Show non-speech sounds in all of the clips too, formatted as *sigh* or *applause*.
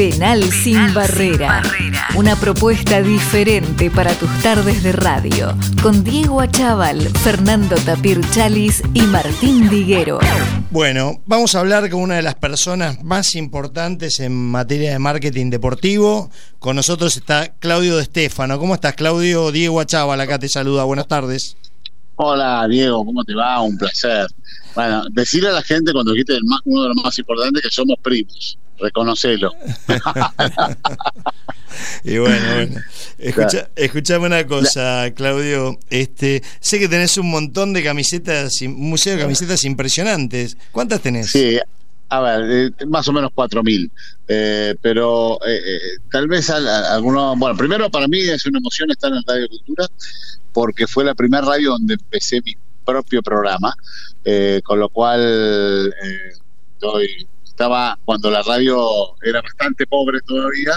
Penal, sin, barrera. Una propuesta diferente para tus tardes de radio. Con Diego Achával, Fernando Tapir Chalis y Martín Diguero. Bueno, vamos a hablar con una de las personas más importantes en materia de marketing deportivo. Con nosotros está Claudio de Estefano. ¿Cómo estás, Claudio? Diego Achával acá te saluda. Buenas tardes. Hola, Diego, ¿cómo te va? Un placer. Bueno, decirle a la gente cuando dijiste uno de los más importantes que somos primos reconocelo. *laughs* y bueno, bueno. Escucha, escuchame una cosa, Claudio. Este, sé que tenés un montón de camisetas, un museo de camisetas impresionantes. ¿Cuántas tenés? Sí, a ver, eh, más o menos 4.000. Eh, pero eh, tal vez algunos. Bueno, primero para mí es una emoción estar en Radio Cultura porque fue la primera radio donde empecé mi propio programa, con lo cual doy estaba cuando la radio era bastante pobre todavía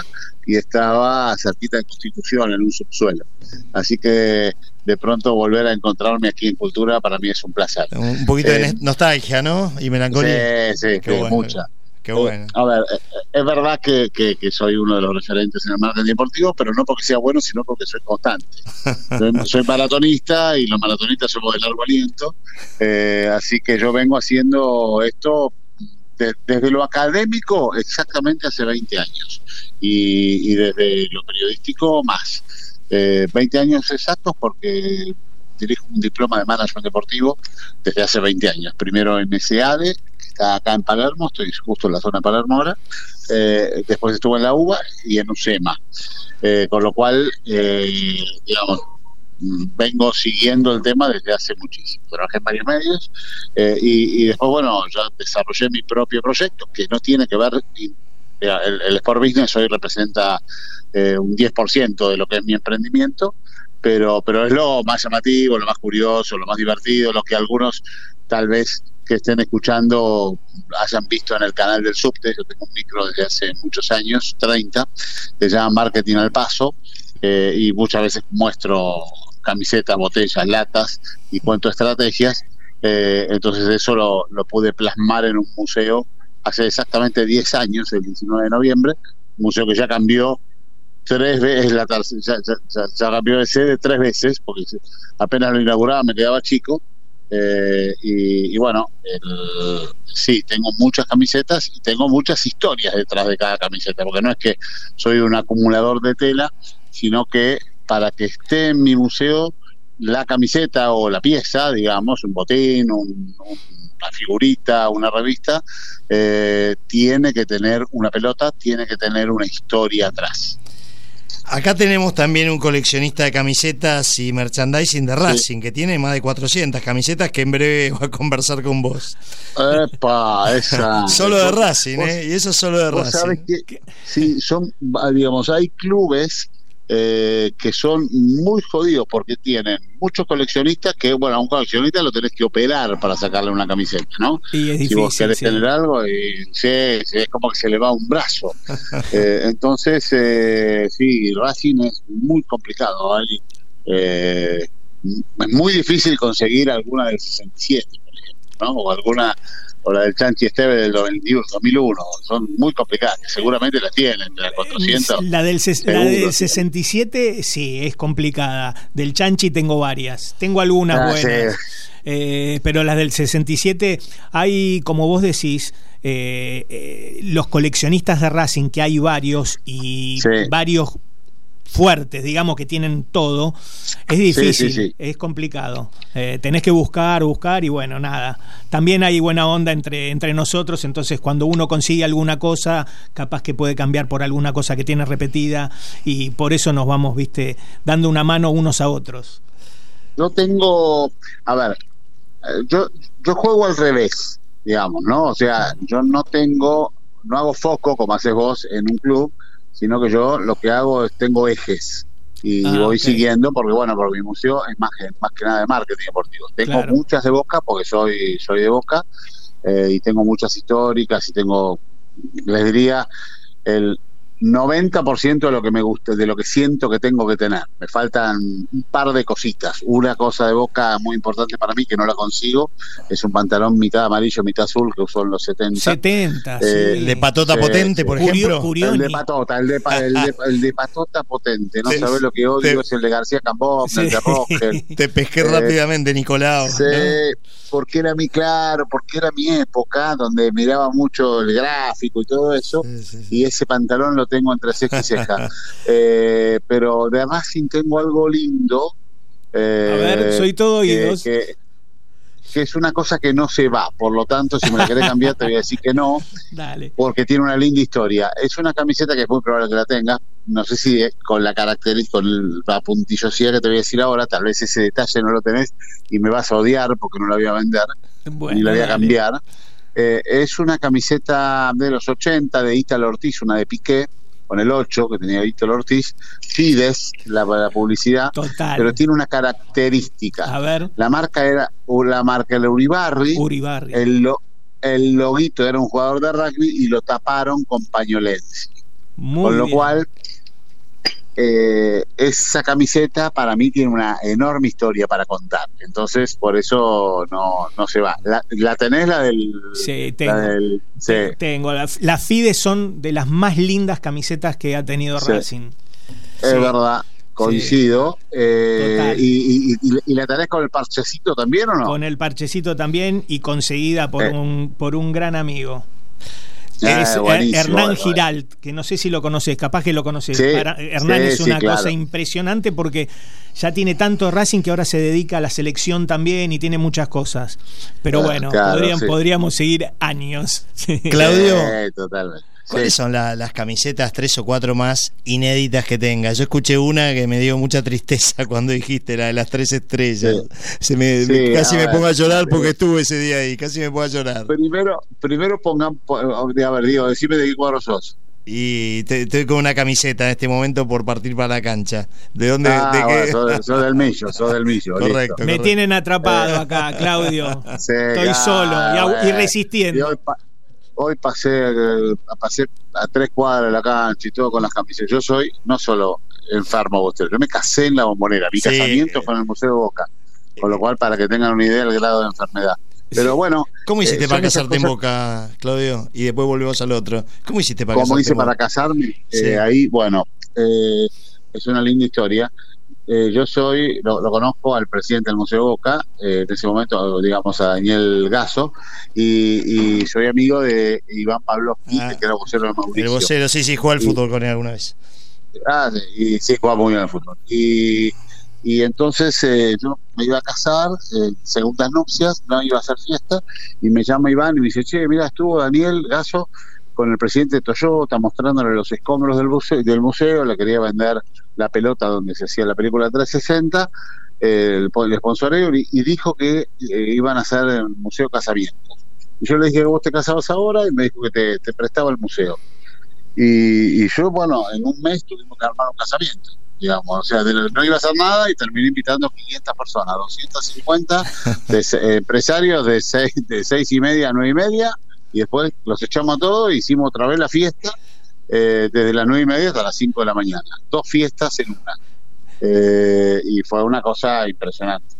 y estaba cerquita de Constitución, en un subsuelo. Así que de pronto volver a encontrarme aquí en Cultura para mí es un placer. Un poquito de eh, nostalgia, ¿no? Y melancolía. Sí, sí, mucha. Qué bueno. A ver, eh, es verdad que, que, soy uno de los referentes en el marketing deportivo, pero no porque sea bueno, sino porque soy constante. *laughs* soy, maratonista y los maratonistas somos de largo aliento, eh, así que yo vengo haciendo esto desde lo académico exactamente hace 20 años y, desde lo periodístico más. 20 eh, años exactos porque dirijo un diploma de management deportivo desde hace 20 años. Primero en SEADE, que está acá en Palermo, estoy justo en la zona de Palermo ahora. Eh, después estuve en la UBA y en UCEMA. Eh, con lo cual, digamos, vengo siguiendo el tema desde hace muchísimo. Trabajé en varios medios eh, y, después, bueno, ya desarrollé mi propio proyecto que no tiene que ver, el, Sport Business hoy representa eh, un 10% de lo que es mi emprendimiento, pero, pero es lo más llamativo, lo más curioso, lo más divertido, lo que algunos tal vez que estén escuchando hayan visto en el canal del Subte, yo tengo un micro desde hace muchos años, 30, que se llama Marketing al Paso, eh, y muchas veces muestro camisetas, botellas, latas y cuento estrategias. Eh, entonces eso lo, pude plasmar en un museo hace exactamente 10 años, el 19 de noviembre, un museo que ya cambió tres veces, la ya, ya, cambió de sede tres veces, porque apenas lo inauguraba me quedaba chico. Eh, y, bueno, sí, tengo muchas camisetas y tengo muchas historias detrás de cada camiseta, porque no es que soy un acumulador de tela, sino que para que esté en mi museo la camiseta o la pieza, digamos, un botín, una figurita, una revista, eh, tiene que tener una pelota, tiene que tener una historia atrás. Acá tenemos también un coleccionista de camisetas y merchandising de Racing, que tiene más de 400 camisetas que en breve *laughs* va a conversar con vos. Epa, esa. *laughs* solo de Racing, ¿eh? Y eso solo de Racing. sí, son, digamos, hay clubes eh, que son muy jodidos porque tienen muchos coleccionistas que, bueno, a un coleccionista lo tenés que operar para sacarle una camiseta, ¿no? Y es si vos querés tener algo, y, sí, es como que se le va un brazo. *laughs* eh, entonces, eh, sí, Racing es muy complicado. Es muy difícil conseguir alguna del 67, por ejemplo, ¿no? O alguna o la del Chanchi Esteve del 2001. Son muy complicadas, seguramente la tienen, la 400. La del, la del 67 sí, es complicada. Del Chanchi tengo varias. Tengo algunas ah, buenas. Eh, pero las del 67 hay, como vos decís, eh, eh, los coleccionistas de Racing, que hay varios y varios fuertes, digamos, que tienen todo, es difícil, es complicado. Eh, tenés que buscar, buscar y bueno, nada. También hay buena onda entre, entre nosotros, entonces cuando uno consigue alguna cosa, capaz que puede cambiar por alguna cosa que tiene repetida y por eso nos vamos, viste, dando una mano unos a otros. Yo tengo, a ver, eh, yo, yo juego al revés, digamos, ¿no? O sea, yo no tengo, no hago foco como haces vos en un club, sino que yo lo que hago es tengo ejes y ah, voy siguiendo porque bueno porque mi museo es más que, más que nada de marketing deportivo. Tengo muchas de Boca porque soy soy de Boca eh, y tengo muchas históricas y tengo les diría el 90% de lo que me gusta, de lo que siento que tengo que tener. Me faltan un par de cositas. Una cosa de boca muy importante para mí que no la consigo es un pantalón mitad amarillo, mitad azul que usó en los 70. 70, eh, de patota potente, por ejemplo. El de patota, el de, el de, patota potente. No sabes lo que odio, es el de García Cambó, el de Roger. *laughs* Te pesqué eh, rápidamente, Nicolau. Sí, porque era mi, claro, porque era mi época donde miraba mucho el gráfico y todo eso. y ese pantalón lo tengo entre ceja y ceja. *laughs* eh, pero de Racing tengo algo lindo. Eh, a ver, soy todo oídos. Que, que, es una cosa que no se va, por lo tanto, si me la querés cambiar, te voy a decir que no, *laughs* Dale. porque tiene una linda historia. Es una camiseta que es muy probable que la tenga, no sé si con la característica, con la puntillosidad que te voy a decir ahora, tal vez ese detalle no lo tenés y me vas a odiar porque no la voy a vender, ni la voy a cambiar. Eh, es una camiseta de los 80 de Italo Ortiz, una de Piqué, con el 8 que tenía Italo Ortiz, Fides, la, la publicidad, pero tiene una característica. A ver. La marca era la marca el Uribarri, Uribarri. El, el loguito era un jugador de rugby y lo taparon con pañolense. con lo cual eh, esa camiseta para mí tiene una enorme historia para contar. Entonces, por eso no, no se va. ¿La, tenés la del.? Sí, tengo. Tengo. Las FIDE son de las más lindas camisetas que ha tenido Racing. Es verdad. Coincido. Eh, y, y, la tenés con el parchecito también o no? Con el parchecito también y conseguida por, eh. un, por un gran amigo. Ah, es eh, Hernán Giralt, que no sé si lo conoces, capaz que lo conoces. Hernán es una cosa impresionante porque ya tiene tanto Racing que ahora se dedica a la selección también y tiene muchas cosas. Pero bueno, podríamos seguir años. *laughs* Claudio, totalmente. ¿Cuáles son las camisetas tres o cuatro más inéditas que tengas? Yo escuché una que me dio mucha tristeza *laughs* cuando dijiste la de las tres estrellas. Se me, casi me pongo a llorar porque estuve ese día ahí, casi me pongo a llorar. Primero, primero pongan, a ver, digo, decime de qué cuadro sos. Y estoy con una camiseta en este momento por partir para la cancha. ¿De dónde? Ah, de qué? *laughs* sos, del Millo, sos del Millo. correcto, Me tienen atrapado acá, Claudio. Estoy solo y, resistiendo hoy pasé, eh, pasé a tres cuadras de la cancha y todo con las camisetas. Yo soy no solo enfermo bostero, yo me casé en la bombonera. Mi casamiento fue en el Museo de Boca. Con lo cual, para que tengan una idea del grado de enfermedad. Pero bueno. ¿Cómo hiciste eh, para casarte en Boca, Claudio? Y después volvemos al otro. ¿Cómo hiciste para ¿Cómo hice para casarme? Eh, ahí, bueno, es una linda historia. Eh, yo soy, lo, conozco al presidente del Museo Boca, eh, en ese momento, digamos, a Daniel Gaso, y, soy amigo de Iván Pablo ah, que era vocero de Mauricio. El vocero, sí, sí, jugó al fútbol con él alguna vez. Ah, sí, y sí, jugaba muy bien al fútbol. Y, y entonces eh, yo me iba a casar, segundas nupcias, no iba a hacer fiesta, y me llama Iván y me dice, che, mira, estuvo Daniel Gaso con el presidente de Toyota mostrándole los escombros del museo, del museo le quería vender la pelota donde se hacía la película 360, el, el sponsoreo, y, dijo que eh, iban a hacer el Museo Casamiento. Y yo le dije, vos te casabas ahora, y me dijo que te, prestaba el museo. Y, yo, bueno, en un mes tuvimos que armar un casamiento digamos, o sea, no iba a hacer nada y terminé invitando 500 personas, 250 *laughs* de, empresarios de seis, de seis y media a nueve y media, y después los echamos a todos, hicimos otra vez la fiesta, eh, desde las nueve y media hasta las 5 de la mañana. Dos fiestas en una. Eh, y fue una cosa impresionante.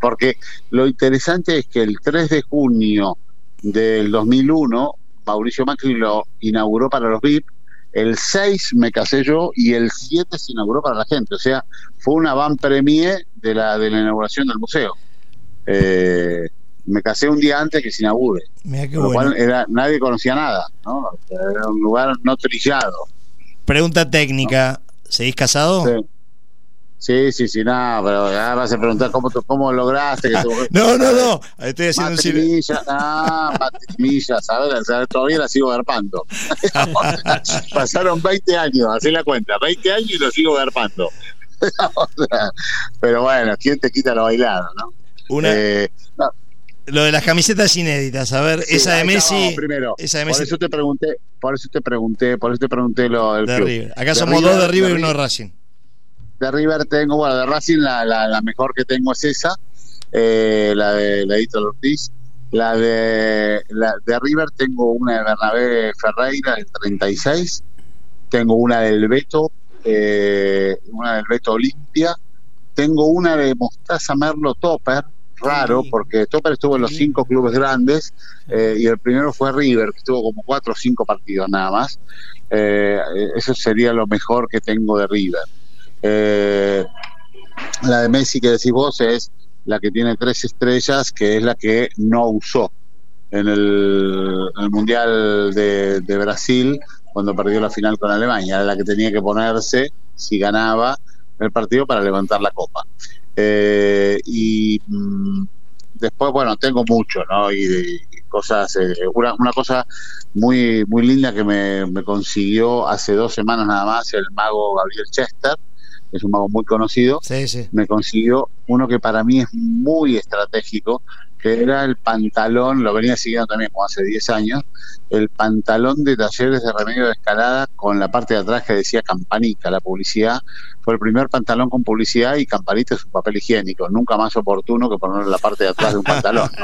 Porque lo interesante es que el 3 de junio del 2001, Mauricio Macri lo inauguró para los VIP, el 6 me casé yo y el 7 se inauguró para la gente. O sea, fue una van premier de la, de la inauguración del museo. Eh, me casé un día antes que se inaugure. lo cual era, nadie conocía nada, ¿no? Era un lugar no trillado. Pregunta técnica, ¿seguís casado? Sí. Sí, sí, no, pero ahora vas a preguntar cómo, cómo lograste que *laughs* No, no, no, estoy haciendo un Ah, matrimilla, ¿sabes? todavía la sigo garpando. *laughs* Pasaron 20 años, así la cuenta, 20 años y lo sigo garpando. *laughs* pero bueno, ¿quién te quita lo bailado, no? Una, eh, lo de las camisetas inéditas, a ver, esa de Messi. primero, esa de Messi. Por eso te pregunté, por eso te pregunté, por eso te pregunté lo del de River. Acá somos dos de River y uno de Racing. De River tengo, bueno, de Racing la, la, mejor que tengo es esa, eh, la de la de Ortiz. La de, la de River tengo una de Bernabé Ferreira del 36 tengo una del Beto, eh, una del Beto Olimpia, tengo una de Mostaza Merlo Topper, raro, porque Topper estuvo en los cinco clubes grandes eh, y el primero fue River, que estuvo como cuatro o cinco partidos nada más. Eh, eso sería lo mejor que tengo de River. Eh, la de Messi que decís vos es la que tiene tres estrellas, que es la que no usó en el, Mundial de, Brasil cuando perdió la final con Alemania, era la que tenía que ponerse si ganaba el partido para levantar la copa. Eh, y mm, después, bueno, tengo mucho, ¿no? Y, cosas, eh, una, una, cosa muy, muy linda que me, me, consiguió hace dos semanas nada más el mago Gabriel Chester, que es un mago muy conocido, sí, sí. me consiguió uno que para mí es muy estratégico, que era el pantalón, lo venía siguiendo también como hace 10 años, el pantalón de talleres de remedio de escalada con la parte de atrás que decía campanita, la publicidad. Fue el primer pantalón con publicidad y campanita es un papel higiénico, nunca más oportuno que ponerlo en la parte de atrás de un pantalón. *laughs*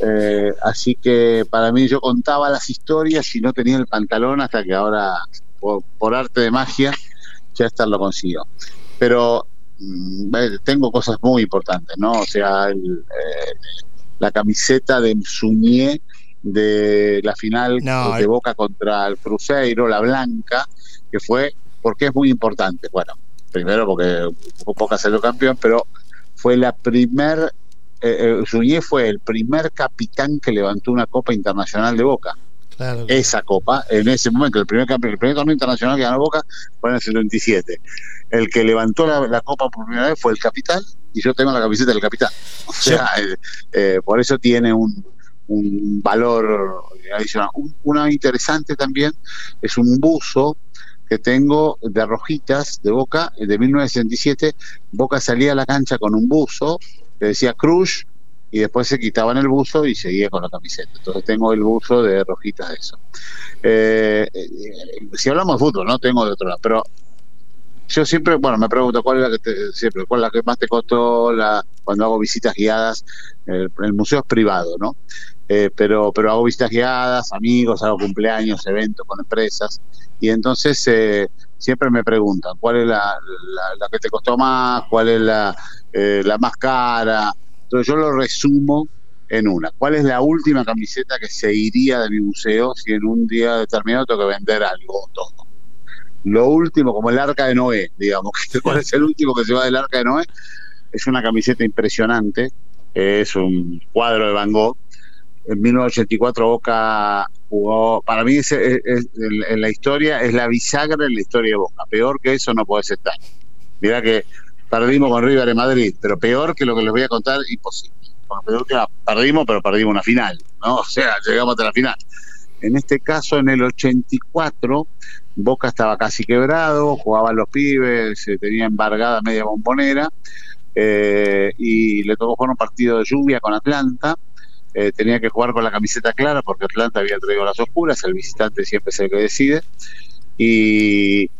Eh, así que para mí yo contaba las historias y no tenía el pantalón hasta que ahora, por, arte de magia, ya está lo consiguió. Pero tengo cosas muy importantes, ¿no? O sea, eh, la camiseta de Suñé de la final de Boca contra el Cruzeiro, la blanca, que fue, porque es muy importante. Bueno, primero porque Boca salió campeón, pero fue la primer, eh, eh fue el primer capitán que levantó una Copa Internacional de Boca. Esa copa, en ese momento, el primer, el primer torneo internacional que ganó Boca fue en el 77 el que levantó la, copa por primera vez fue el capitán y yo tengo la camiseta del capitán. O sea, eh, eh, por eso tiene un, valor adicional. una interesante también es un buzo que tengo de rojitas de Boca de 1967. Boca salía a la cancha con un buzo que decía Cruz y después se quitaban el buzo y seguía con la camiseta. Entonces tengo el buzo de rojitas de eso. Eh, si hablamos de fútbol, no tengo de otro lado, pero yo siempre, bueno, me pregunto cuál es la que siempre, cuál es la que más te costó la, cuando hago visitas guiadas. El, museo es privado, ¿no? Eh, pero, pero hago visitas guiadas, amigos, hago cumpleaños, eventos con empresas. Y entonces eh, siempre me preguntan cuál es la, la, que te costó más, cuál es la, eh, la más cara. Entonces yo lo resumo en una. ¿Cuál es la última camiseta que se iría de mi museo si en un día determinado tengo que vender algo todo? Lo último, como el arca de Noé, digamos, cuál es el último que se va del arca de Noé, es una camiseta impresionante, es un cuadro de Van Gogh. En 1984 Boca jugó, para mí es, en, la historia, es la bisagra en la historia de Boca. Peor que eso no puede estar. Mira que perdimos con River en Madrid, pero peor que lo que les voy a contar, imposible. peor que perdimos, pero perdimos una final, ¿no? *laughs* O sea, llegamos hasta la final. En este caso, en el 84, Boca estaba casi quebrado, jugaban los pibes, se tenía embargada media bombonera eh, y le tocó jugar un partido de lluvia con Atlanta. Eh, tenía que jugar con la camiseta clara porque Atlanta había traído las oscuras, el visitante siempre es el que decide. Y,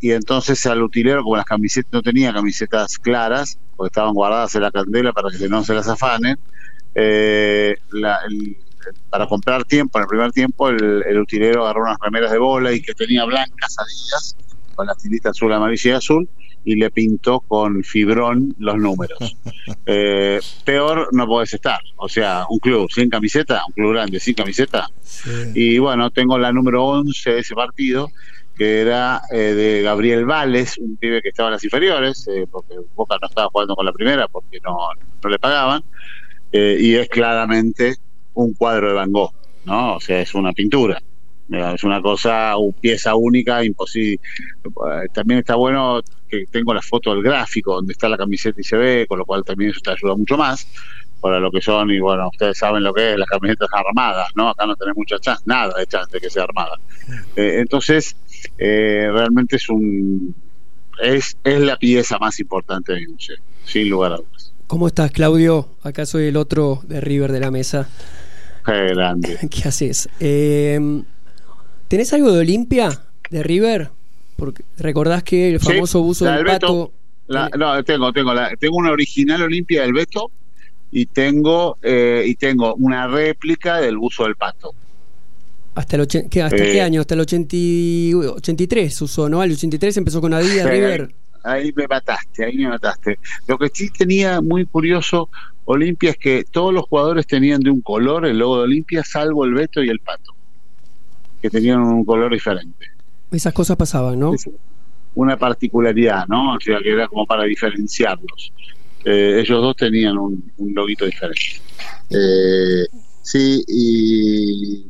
y entonces al utilero, como las camisetas no tenía camisetas claras, porque estaban guardadas en la candela para que no se las afanen, eh, la, el, para comprar tiempo, en el primer tiempo, el, utilero agarró unas remeras de bola y que tenía blancas adidas, con la tilita azul, amarilla y azul, y le pintó con fibrón los números. *laughs* Eh, peor no podés estar. O sea, un club sin camiseta, un club grande sin camiseta. Y bueno, tengo la número 11 de ese partido, que era eh, de Gabriel Vales, un pibe que estaba en las inferiores, eh, porque Boca no estaba jugando con la primera porque no, no le pagaban. y es claramente un cuadro de Van Gogh, ¿no? O sea, es una pintura. Es una cosa, una pieza única, imposible. También está bueno que tengo la foto del gráfico donde está la camiseta y se ve, con lo cual también eso te ayuda mucho más para lo que son, y bueno, ustedes saben lo que es las camisetas armadas, ¿no? Acá no tenemos mucha chance, nada de chance de que sea armada. Eh, entonces, eh, realmente es un es, es la pieza más importante de mi museo, sin lugar a dudas. ¿Cómo estás, Claudio? Acá soy el otro de River de la mesa. Qué grande. *laughs* ¿Qué haces? Eh, ¿Tenés algo de Olimpia, de River? Porque recordás que el famoso buzo del, pato. no, tengo, tengo, tengo una original Olimpia del Beto y tengo, eh, y tengo una réplica del buzo del pato. ¿Hasta, el ¿Hasta qué eh, año? Hasta el 83 usó, ¿no? El 83 empezó con Adidas, River. Ahí, me mataste, ahí me mataste. Lo que sí tenía muy curioso Olimpia es que todos los jugadores tenían de un color el logo de Olimpia, salvo el Beto y el Pato, que tenían un color diferente. Esas cosas pasaban, ¿no? una particularidad, ¿no? O sea, que era como para diferenciarlos. Eh, ellos dos tenían un, un loguito diferente. Eh, sí, y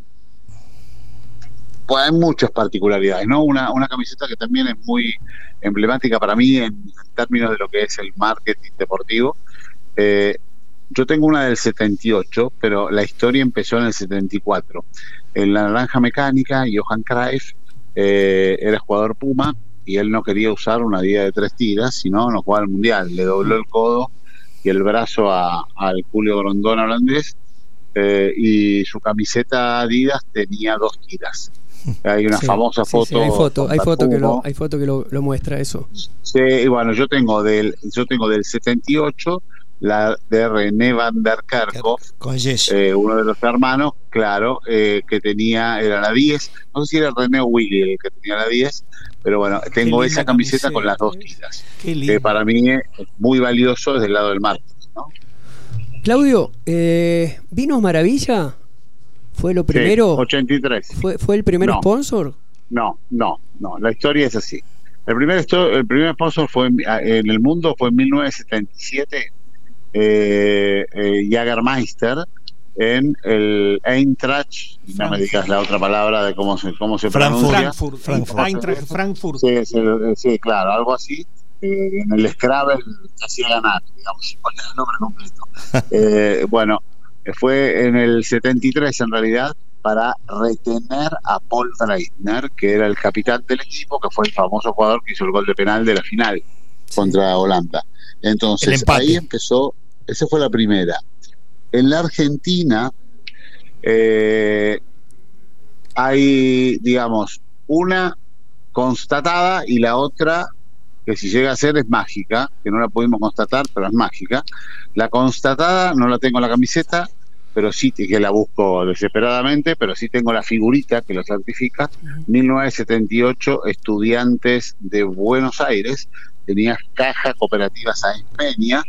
pues hay muchas particularidades, ¿no? Una, una camiseta que también es muy emblemática para mí en, términos de lo que es el marketing deportivo. Eh, yo tengo una del 78, pero la historia empezó en el 74. En la naranja mecánica, Johan Cruyff eh, era jugador Puma y él no quería usar una día de tres tiras, sino no jugaba al Mundial. Le dobló el codo y el brazo al Julio Grondón holandés eh, y su camiseta Adidas tenía dos tiras. Hay una famosa foto. hay foto, hay foto que, lo, hay foto que lo, muestra eso. Sí, bueno, yo tengo del, yo tengo del 78 la de René van der Kerkhoff, eh, uno de los hermanos, claro, eh, que tenía, era la 10, no sé si era René o Willy el que tenía la 10, pero bueno, tengo esa camiseta, con las dos tiras, que para mí es muy valioso desde el lado del mar. ¿no? Claudio, eh, ¿Vinos Maravilla? ¿Fue lo primero? 83. ¿Fue, ¿Fue el primer sponsor? No, no, no, la historia es así. El primer, el primer sponsor fue en, en el mundo fue en 1977 eh, eh, Jagermeister en el Eintracht, no me digas la otra palabra de cómo se, cómo se pronuncia. Frankfurt. Frankfurt. Sí, claro, algo así. Eh, en el Scrabble hacía ganar, digamos, con el nombre completo. *laughs* Eh, bueno, fue en el 73 en realidad para retener a Paul Breitner, que era el capitán del equipo, que fue el famoso jugador que hizo el gol de penal de la final contra Holanda. Entonces ahí empezó esa fue la primera. En la Argentina eh, hay, digamos, una constatada y la otra que si llega a ser es mágica, que no la pudimos constatar, pero es mágica. La constatada no la tengo en la camiseta, pero sí que la busco desesperadamente, pero sí tengo la figurita que lo certifica. 1978, estudiantes de Buenos Aires, tenía caja cooperativa Sáenz Peña,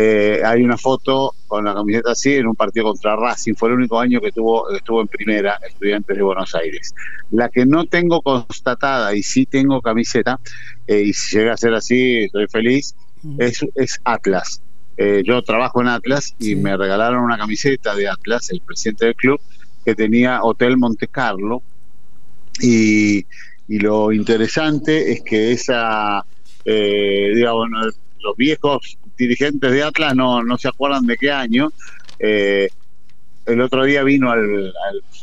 eh, hay una foto con la camiseta así en un partido contra Racing. Fue el único año que tuvo, estuvo en primera Estudiantes de Buenos Aires. La que no tengo constatada y sí tengo camiseta, eh, y si llega a ser así, estoy feliz, es, es Atlas. Eh, yo trabajo en Atlas y me regalaron una camiseta de Atlas, el presidente del club, que tenía Hotel Monte Carlo. Y, y lo interesante es que esa, digamos, los viejos dirigentes de Atlas no, no se acuerdan de qué año. Eh, el otro día vino a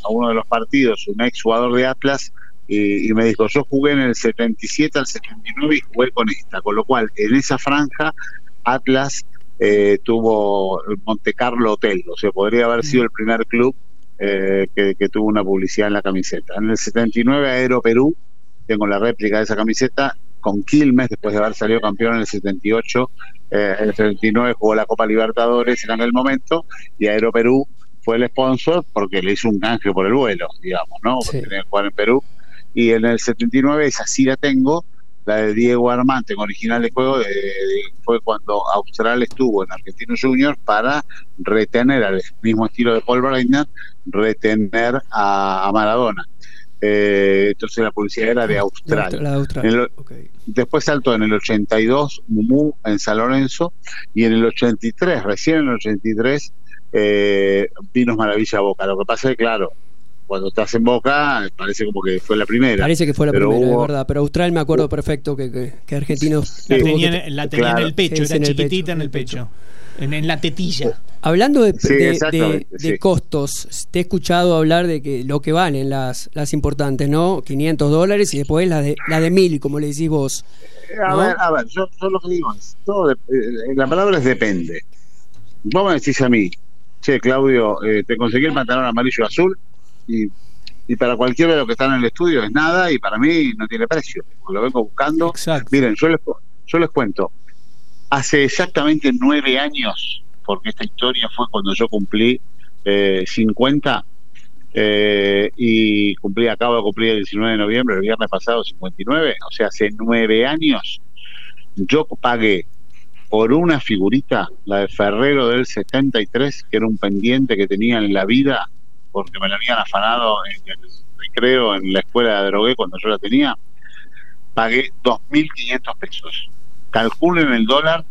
uno de los partidos un ex jugador de Atlas y, me dijo, yo jugué en el 77 al 79 y jugué con esta, con lo cual en esa franja Atlas eh, tuvo el Monte Carlo Hotel, o sea, podría haber sido el primer club eh, que, que, tuvo una publicidad en la camiseta. En el 79 Aero Perú, tengo la réplica de esa camiseta, con Quilmes, después de haber salido campeón en el 78, eh, en el 79 jugó la Copa Libertadores en aquel momento, y Aero Perú fue el sponsor porque le hizo un canje por el vuelo, digamos, ¿no? Porque tenía que jugar en Perú. Y en el 79, esa sí la tengo, la de Diego Armante, en original de juego, fue cuando Austral estuvo en Argentinos Juniors para retener, al mismo estilo de Paul Breitner, retener a Maradona. Eh, entonces la publicidad era de Austral. Después saltó en el 82 Mumu en San Lorenzo y en el 83, recién en el 83, eh, Vinos Maravilla Boca. Lo que pasa es que, claro, cuando estás en Boca parece como que fue la primera. Parece que fue la primera, es verdad. Pero Austral me acuerdo perfecto que, que, Argentinos... La tenía, en el pecho, era chiquitita en el pecho. En, la tetilla. Hablando de, de, costos, te he escuchado hablar de que lo que valen las, las importantes, ¿no? 500 dólares y después la de, la de 1000, como le decís vos. A ver, a ver, yo, lo que digo es, todo eh, la palabra es depende. Vos me decís a mí, che, Claudio, eh, te conseguí el pantalón amarillo azul y, y para cualquiera de los que están en el estudio es nada y para mí no tiene precio. Lo vengo buscando. Miren, yo les, yo les cuento, hace exactamente nueve años, porque esta historia fue cuando yo cumplí eh, 50, eh, y cumplí, acabo de cumplir el 19 de noviembre, el viernes pasado, 59, o sea, hace nueve años, yo pagué por una figurita, la de Ferrero del 73, que era un pendiente que tenía en la vida, porque me la habían afanado en el recreo en la escuela de drogué cuando yo la tenía, pagué 2.500 pesos. Calculen el dólar,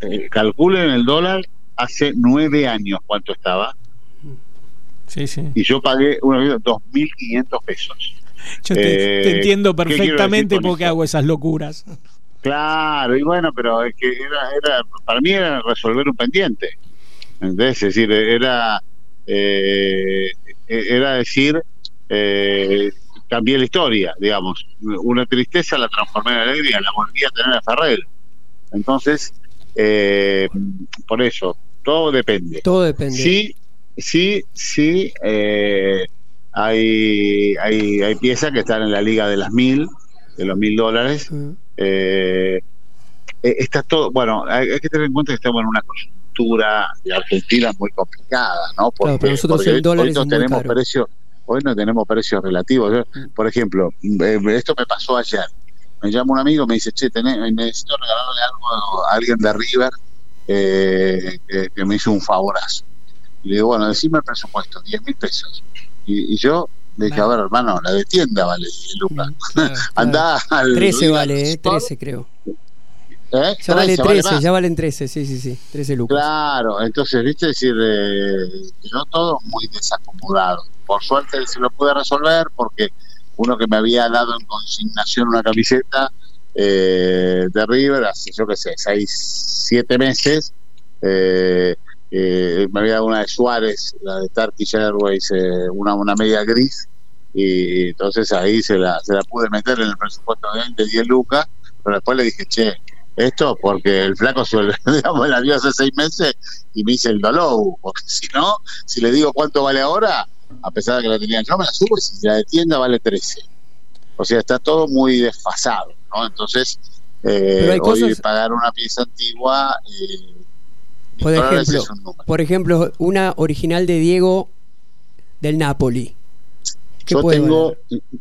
eh, calculen el dólar hace nueve años cuánto estaba. Sí, sí. Y yo pagué una 2.500 pesos. Yo te, eh, entiendo perfectamente por qué hago esas locuras. Claro, y bueno, pero es que era, era para mí era resolver un pendiente. Es decir, era, eh, era decir, eh, cambié la historia, digamos. Una tristeza la transformé en alegría, la volví a tener a Ferrer. Entonces, eh, por eso, todo depende. Todo depende. Sí, sí, sí, eh, hay, hay, hay piezas que están en la liga de las mil, de los mil dólares. Eh, eh, está todo, bueno, hay, que tener en cuenta que estamos en una coyuntura de Argentina muy complicada, ¿no? Porque, nosotros hoy, no tenemos precios, hoy no tenemos precios relativos. Mm. Por ejemplo, eh, esto me pasó ayer. Me llama un amigo, me dice, che, tenés, necesito regalarle algo a alguien de River que, me hizo un favorazo. Y le digo, bueno, decime el presupuesto, 10 mil pesos. Y, yo le dije, a ver, hermano, la de tienda vale 10 lucas. *laughs* Andá al. 13 vale, eh, 13 creo. ¿Eh? Ya vale 13, ya valen 13, sí, sí, sí, 13 lucas. Claro, entonces, viste, decir, eh, quedó todo muy desacomodado. Por suerte se lo pude resolver porque uno que me había dado en consignación una camiseta eh, de River hace, yo qué sé, 6, 7 meses, eh, eh, me había dado una de Suárez, la de Turkish Airways, eh, una, una media gris, y entonces ahí se la, se la pude meter en el presupuesto de 10 lucas, pero después le dije, che, esto porque el flaco se *laughs* digamos, la vio hace seis meses y me hice el dolor, porque si no, si le digo cuánto vale ahora, a pesar de que la tenían yo, me la subo y si la de tienda vale 13. O sea, está todo muy desfasado, ¿no? Entonces, eh, hoy pagar una pieza antigua eh, por ejemplo, por ejemplo, una original de Diego del Napoli. Yo tengo,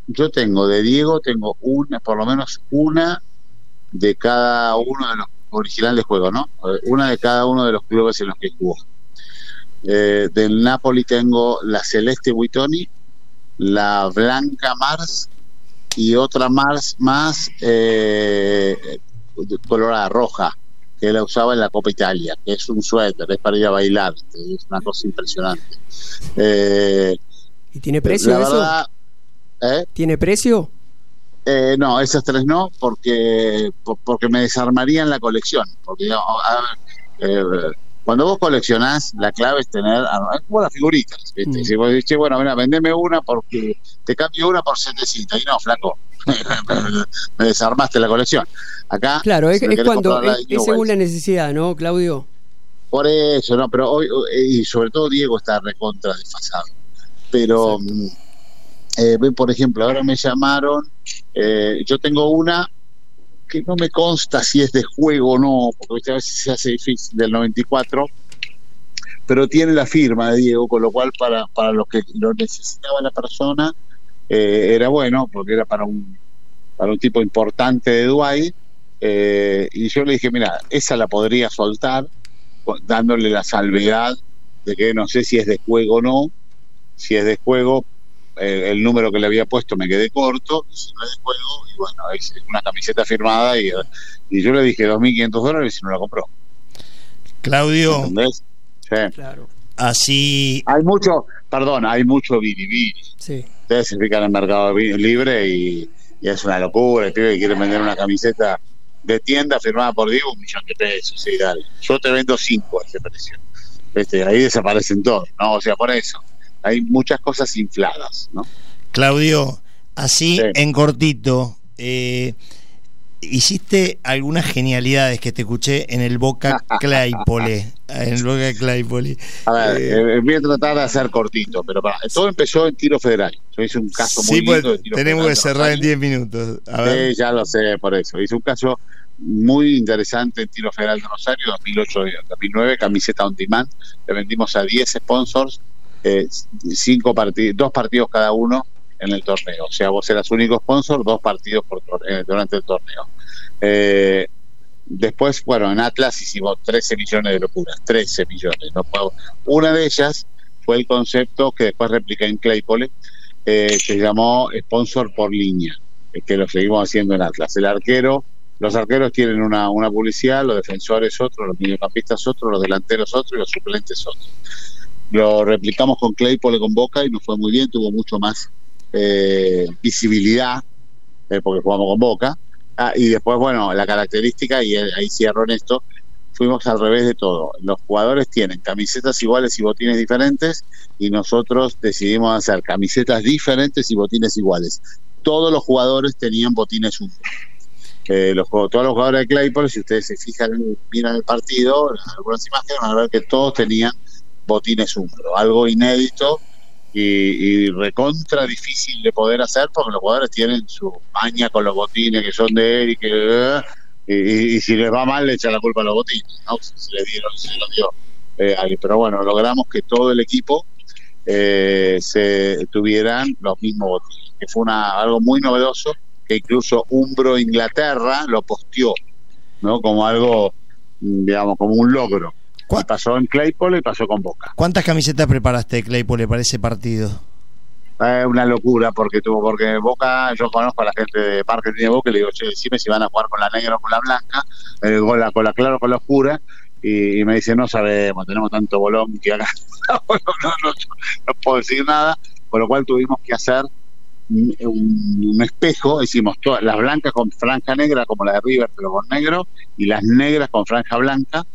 yo tengo de Diego, tengo una, por lo menos una de cada uno de los originales de juego, ¿no? Una de cada uno de los clubes en los que jugó. Eh, del Napoli tengo la Celeste Buitoni, la Blanca Mars y otra Mars más eh, colorada roja que la usaba en la Copa Italia, que es un suéter, es para ir a bailar, es una cosa impresionante. Eh, ¿Y tiene precio eso? ¿eh? ¿Tiene precio? Eh, no, esas tres no, porque porque me desarmarían la colección. Porque cuando vos coleccionás, la clave es tener, es como las figuritas. Mm. Si vos dices, bueno, mira, vendeme una porque te cambio una por 700. Y no, flaco, *laughs* me desarmaste la colección. Acá. Claro, es, cuando. Es, según la necesidad, ¿no, Claudio? Por eso, no, pero hoy, y sobre todo Diego está recontra desfasado. Pero, eh, por ejemplo, ahora me llamaron, eh, yo tengo una que no me consta si es de juego o no, porque a veces se hace difícil, del 94, pero tiene la firma de Diego, con lo cual para, para lo que lo necesitaba la persona eh, era bueno, porque era para un, para un tipo importante de Dubái, eh, y yo le dije, mira, esa la podría soltar, dándole la salvedad de que no sé si es de juego o no, si es de juego, eh, el número que le había puesto me quedé corto, y si no es de juego, y bueno, es una camiseta firmada, y, y yo le dije 2.500 dólares y no la compró. Claudio. Sí. Claro. Así. Hay mucho, perdón, hay mucho biribiri. Sí. Ustedes se fijan en el mercado libre y, es una locura. El pibe que quiere vender una camiseta de tienda firmada por Diego, un millón de pesos. Sí, dale. Yo te vendo cinco a ese precio. Este, ahí desaparecen todos, ¿no? O sea, por eso. Hay muchas cosas infladas, ¿no? Claudio, así en cortito, eh, hiciste algunas genialidades que te escuché en el Boca *laughs* Claypole. en el Boca Claypole. A ver, eh, eh, voy a tratar de hacer cortito, pero todo empezó en tiro federal. Yo hice un caso muy pues, lindo de tiro tenemos que cerrar en 10 minutos. Sí, ya lo sé, por eso. Hice un caso muy interesante en tiro federal de Rosario, 2008-2009, camiseta on demand. Le vendimos a 10 sponsors eh, cinco partidos, dos partidos cada uno en el torneo. O sea, vos eras único sponsor, dos partidos por eh, durante el torneo. Eh, después, bueno, en Atlas hicimos 13 millones de locuras, 13 millones. Una de ellas fue el concepto que después repliqué en Claypole, eh, se llamó sponsor por línea, que lo seguimos haciendo en Atlas. El arquero, los arqueros tienen una, una publicidad, los defensores otros, los mediocampistas otros, los delanteros otros y los suplentes otros. Lo replicamos con Claypole con Boca y nos fue muy bien, tuvo mucho más eh, visibilidad, eh, porque jugamos con Boca. Ah, y después, bueno, la característica, y ahí cierro en esto, fuimos al revés de todo. Los jugadores tienen camisetas iguales y botines diferentes, y nosotros decidimos hacer camisetas diferentes y botines iguales. Todos los jugadores tenían botines uno. Eh, los, todos los jugadores de Claypole, si ustedes se fijan, miran el partido, algunas imágenes van a ver que todos tenían botines húmedos, algo inédito y, recontra difícil de poder hacer porque los jugadores tienen su maña con los botines que son de él y que y, si les va mal le echan la culpa a los botines, ¿no? Si le dieron, se lo dio eh, Pero bueno, logramos que todo el equipo eh, se tuvieran los mismos botines, que fue una, algo muy novedoso que incluso Umbro Inglaterra lo posteó, ¿no? Como algo, digamos, como un logro. Y pasó en Claypole y pasó con Boca. ¿Cuántas camisetas preparaste Claypole para ese partido? Es una locura porque tuvo porque Boca, yo conozco a la gente de marketing de Boca y le digo, che, decime si van a jugar con la negra o con la blanca, eh, con, la, con la clara o con la oscura, y, me dice, no sabemos, tenemos tanto bolón que acá *laughs* no, puedo decir nada, con lo cual tuvimos que hacer un, espejo, hicimos todas las blancas con franja negra como la de River, pero con negro, y las negras con franja blanca,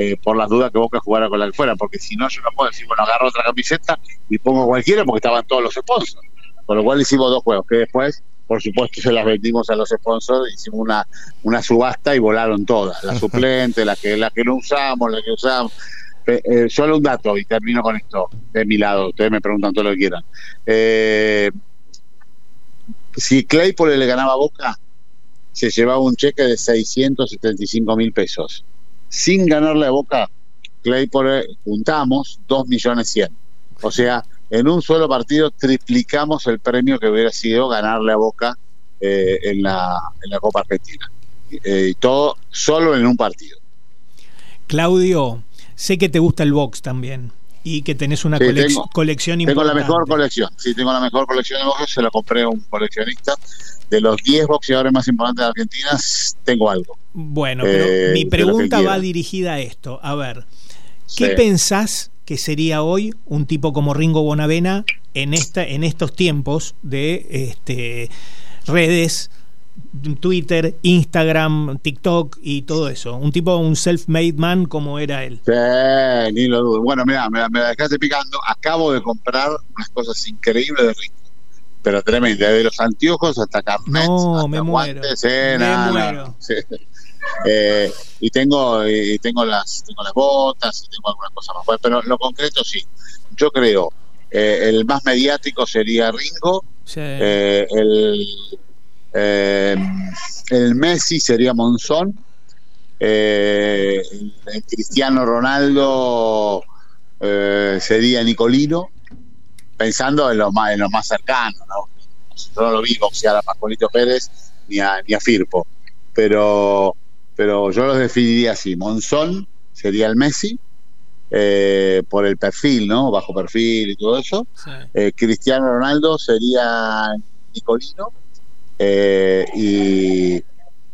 eh, por las dudas que Boca jugara con la que fuera, porque si no yo no puedo decir, bueno, agarro otra camiseta y pongo cualquiera porque estaban todos los sponsors. Con lo cual hicimos dos juegos, que después, por supuesto, se las vendimos a los sponsors, hicimos una, una subasta y volaron todas, las *laughs* suplentes, las que, las que no usamos, las que usamos. Eh, eh, solo un dato y termino con esto de mi lado, ustedes me preguntan todo lo que quieran. si Claypole le ganaba a Boca, se llevaba un cheque de 675 mil pesos sin ganarle a Boca, Claypole juntamos 2 millones 100. O sea, en un solo partido triplicamos el premio que hubiera sido ganarle a Boca eh, en, la, en la Copa Argentina. Eh, y todo solo en un partido. Claudio, sé que te gusta el box también y que tenés una colección importante. Tengo la mejor colección, sí, tengo la mejor colección de box, se la compré a un coleccionista de los 10 boxeadores más importantes de Argentina, tengo algo. Bueno, pero eh, mi pregunta va dirigida a esto. A ver, ¿qué pensás que sería hoy un tipo como Ringo Bonavena en, esta, en estos tiempos de este, redes? Twitter, Instagram, TikTok y todo eso. Un tipo, un self-made man como era él. Sí, ni lo dudo. Bueno, mira, me, me dejaste picando. Acabo de comprar unas cosas increíbles de Ringo pero tremendo, desde los anteojos hasta carnet, no, me muero, me muero. *laughs* Eh, y tengo y tengo las tengo las botas y tengo algunas cosas más pero lo concreto sí yo creo eh, el más mediático sería Ringo eh, el el Messi sería Monzón el, Cristiano Ronaldo sería Nicolino pensando en lo más, en lo más cercano, ¿no? Yo no lo vi boxear a Pascualito Pérez ni a, ni a Firpo, pero, pero yo los definiría así. Monzón sería el Messi, eh, por el perfil, ¿no? Bajo perfil y todo eso. Eh, Cristiano Ronaldo sería Nicolino eh, y,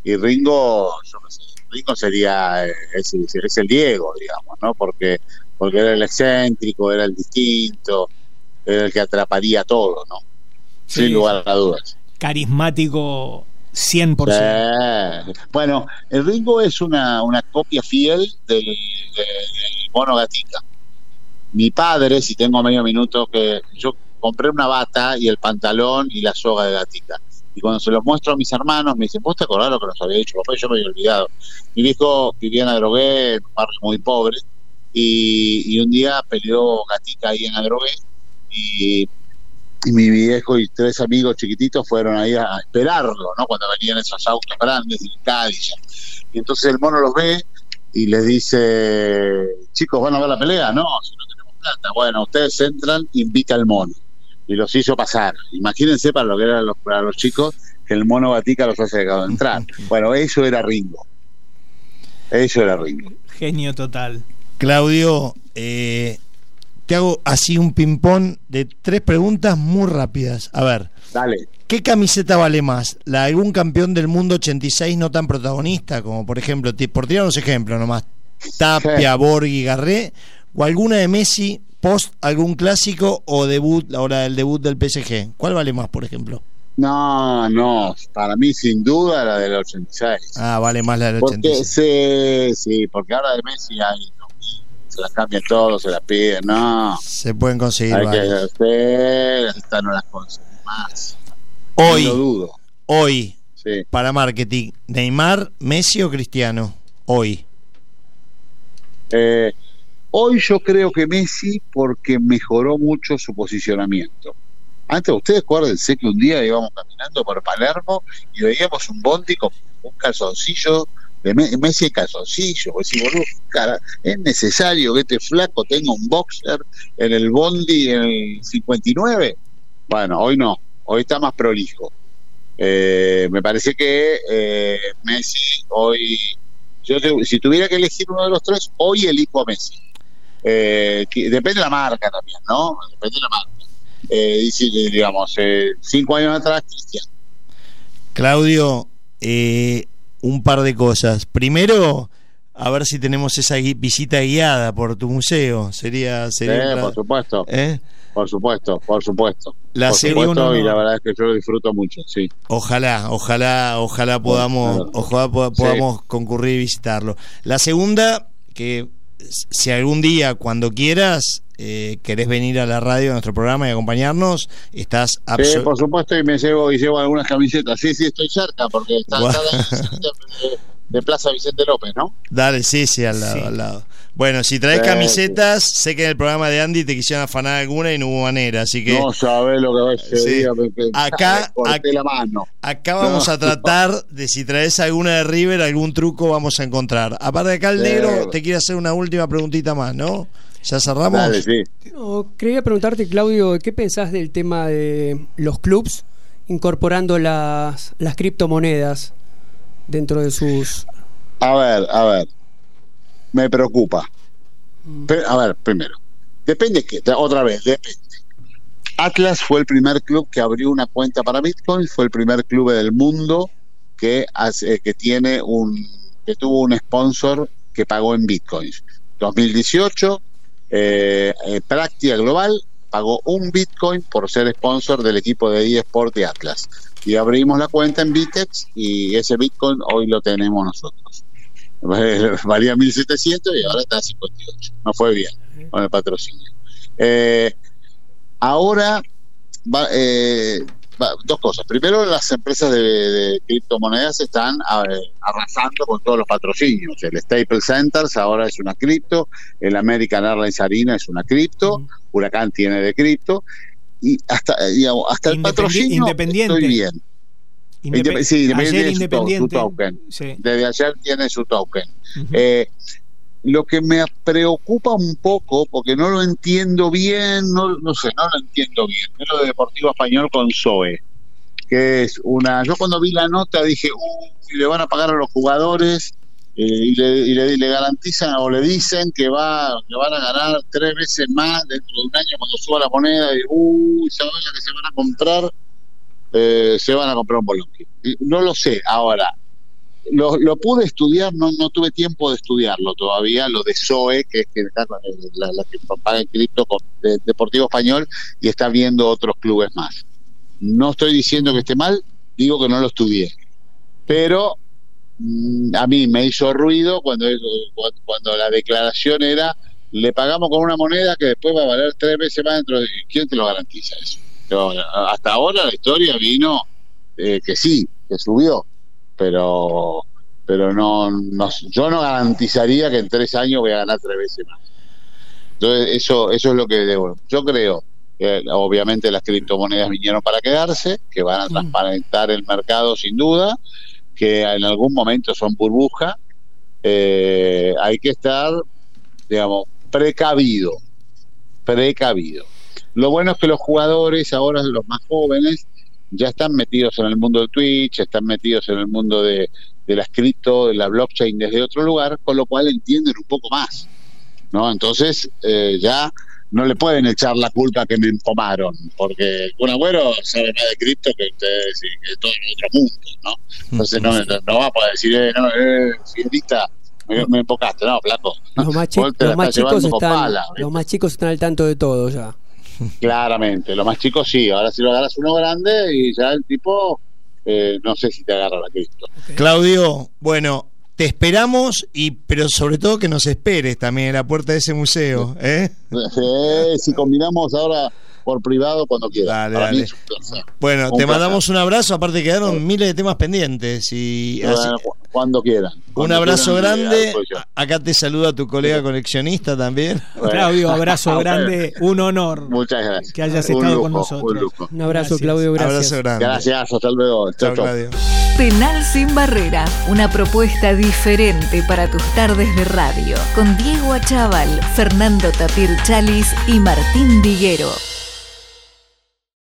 y, Ringo, yo no sé, Ringo sería es, es, el Diego, digamos, ¿no? Porque, porque era el excéntrico, era el distinto, el que atraparía todo, ¿no? Sin lugar a dudas. Carismático 100%. bueno, el Ringo es una, una copia fiel del, mono Gatica. Mi padre, si tengo medio minuto, que yo compré una bata y el pantalón y la soga de Gatica. Y cuando se los muestro a mis hermanos, me dicen, ¿vos te acordás lo que nos había dicho papá? Yo me había olvidado. Mi hijo vivía en Adrogué, en un barrio muy pobre, y, un día peleó Gatica ahí en Adrogué y, mi viejo y tres amigos chiquititos fueron ahí a, esperarlo, ¿no? Cuando venían esos autos grandes y Cádiz. Y entonces el mono los ve y les dice, chicos, ¿van a ver la pelea? No, si no tenemos plata. Bueno, ustedes entran, invita al mono. Y los hizo pasar. Imagínense para lo que eran los, para los chicos, que el mono Batica los hace dejado entrar. Bueno, eso era Ringo. Eso era Ringo. Genio total. Claudio, eh, te hago así un ping-pong de tres preguntas muy rápidas. A ver. Dale. ¿Qué camiseta vale más? ¿La de algún campeón del mundo 86 no tan protagonista? Como por ejemplo, por tirar unos ejemplos nomás. Tapia, Borghi, Garré. ¿O alguna de Messi post algún clásico o debut, ahora del debut del PSG? ¿Cuál vale más, por ejemplo? No, no, para mí sin duda la del 86. Ah, vale más la del 86. sí, sí, porque ahora de Messi hay se la cambian todos, se la piden, no. Se pueden conseguir. Hay que hacer, esta no las consigue más. Hoy, dudo. hoy, para marketing, Neymar, Messi o Cristiano, hoy. Eh, hoy yo creo que Messi porque mejoró mucho su posicionamiento. Antes, ustedes acuérdense que un día íbamos caminando por Palermo y veíamos un bondi con un calzoncillo de Messi calzoncillo. Pues si boludo, cara, es necesario que este flaco tenga un boxer en el bondi en el 59. Bueno, hoy no, hoy está más prolijo. Eh, me parece que eh, Messi hoy, yo si tuviera que elegir uno de los tres, hoy elijo a Messi. Eh, depende de la marca también, ¿no? Depende de la marca. Eh, digamos, cinco años atrás, Cristian. Claudio, eh, un par de cosas. Primero, a ver si tenemos esa visita guiada por tu museo. Sería, sería por supuesto. ¿Eh? Por supuesto, por supuesto. La por y la verdad es que yo lo disfruto mucho, sí. Ojalá, ojalá, ojalá podamos, ojalá podamos concurrir y visitarlo. La segunda, que si algún día, cuando quieras, eh, querés venir a la radio, a nuestro programa y acompañarnos, estás. Sí, por supuesto, y me llevo, y llevo algunas camisetas. Sí, sí, estoy cerca, porque está, de, Plaza Vicente López, ¿no? Dale, sí, sí, al lado, al lado. Bueno, si traes camisetas, sé que en el programa de Andy te quisieron afanar alguna y no hubo manera, así que... No sabes lo que va a ser. Acá, la mano. acá vamos a tratar de si traes alguna de River, algún truco vamos a encontrar. Aparte de acá el negro te quiere hacer una última preguntita más, ¿no? ¿Ya cerramos? Dale, sí. quería preguntarte, Claudio, ¿qué pensás del tema de los clubs incorporando las, las criptomonedas dentro de sus... A ver, a ver me preocupa. Mm. a ver, primero, depende que, otra vez, depende. Atlas fue el primer club que abrió una cuenta para Bitcoin, fue el primer club del mundo que, hace, que tiene un que tuvo un sponsor que pagó en bitcoins. 2018, eh, eh, Práctica Global pagó un bitcoin por ser sponsor del equipo de eSport de Atlas. Y abrimos la cuenta en Bitex y ese bitcoin hoy lo tenemos nosotros. *laughs* valía 1.700 y ahora está a 58. No fue bien con el patrocinio. Eh, ahora, eh, dos cosas. Primero, las empresas de, criptomonedas están arrasando con todos los patrocinios. El Staples Centers ahora es una cripto, el American Airlines Arena es una cripto, Huracán tiene de cripto, y hasta, hasta el patrocinio independiente. estoy bien sí, Independiente, token. Desde ayer tiene su token. Eh, lo que me preocupa un poco, porque no lo entiendo bien, no, no sé, no lo entiendo bien, es lo de Deportivo Español con Zoe, que es una... Yo cuando vi la nota dije, uy, le van a pagar a los jugadores eh, y, le, garantizan o le dicen que, va, que van a ganar tres veces más dentro de un año cuando suba la moneda y, uy, ¿saben la que se van a comprar? Eh, se van a comprar un Bolonqui. No lo sé, ahora, lo, pude estudiar, no, no tuve tiempo de estudiarlo todavía, lo de SOE, que es que la, la que paga el cripto de, Deportivo Español y está viendo otros clubes más. No estoy diciendo que esté mal, digo que no lo estudié. Pero a mí me hizo ruido cuando, cuando la declaración era le pagamos con una moneda que después va a valer tres veces más dentro de... ¿Quién te lo garantiza eso? hasta ahora la historia vino eh, que sí, que subió, pero pero no, yo no garantizaría que en tres años voy a ganar tres veces más. Entonces, eso, eso es lo que debo. Yo creo que obviamente las criptomonedas vinieron para quedarse, que van a transparentar el mercado sin duda, que en algún momento son burbuja. Eh, hay que estar, digamos, precavido precavido. Lo bueno es que los jugadores, ahora los más jóvenes, ya están metidos en el mundo de Twitch, están metidos en el mundo de, de la cripto, de la blockchain desde otro lugar, con lo cual entienden un poco más. ¿no? Entonces, eh, ya no le pueden echar la culpa que me empomaron, porque un abuelo sabe más de cripto que ustedes y que todo el otro mundo, ¿no? Entonces no, no, va a poder decir, eh, no, eh, me, me empocaste, no, flaco. Los más, los más chicos están, los más chicos están al tanto de todo ya. Claramente, los más chicos sí, ahora si lo agarras uno grande y ya el tipo, eh, no sé si te agarra la cripto. Claudio, bueno, te esperamos y pero sobre todo que nos esperes también en la puerta de ese museo ¿eh? si combinamos ahora por privado cuando quieras. Bueno, te mandamos un abrazo, aparte quedaron miles de temas pendientes y cuando quieran. un abrazo grande. Acá te saluda tu colega coleccionista también. Claudio, abrazo *laughs* grande, un honor. Muchas gracias. Que hayas estado con nosotros. Un, abrazo, Claudio, gracias. Abrazo grande. Gracias, hasta luego. Chao, Claudio. Penal sin barrera, una propuesta diferente para tus tardes de radio, con Diego Achával, Fernando Tapir Chalis y Martín Viguero.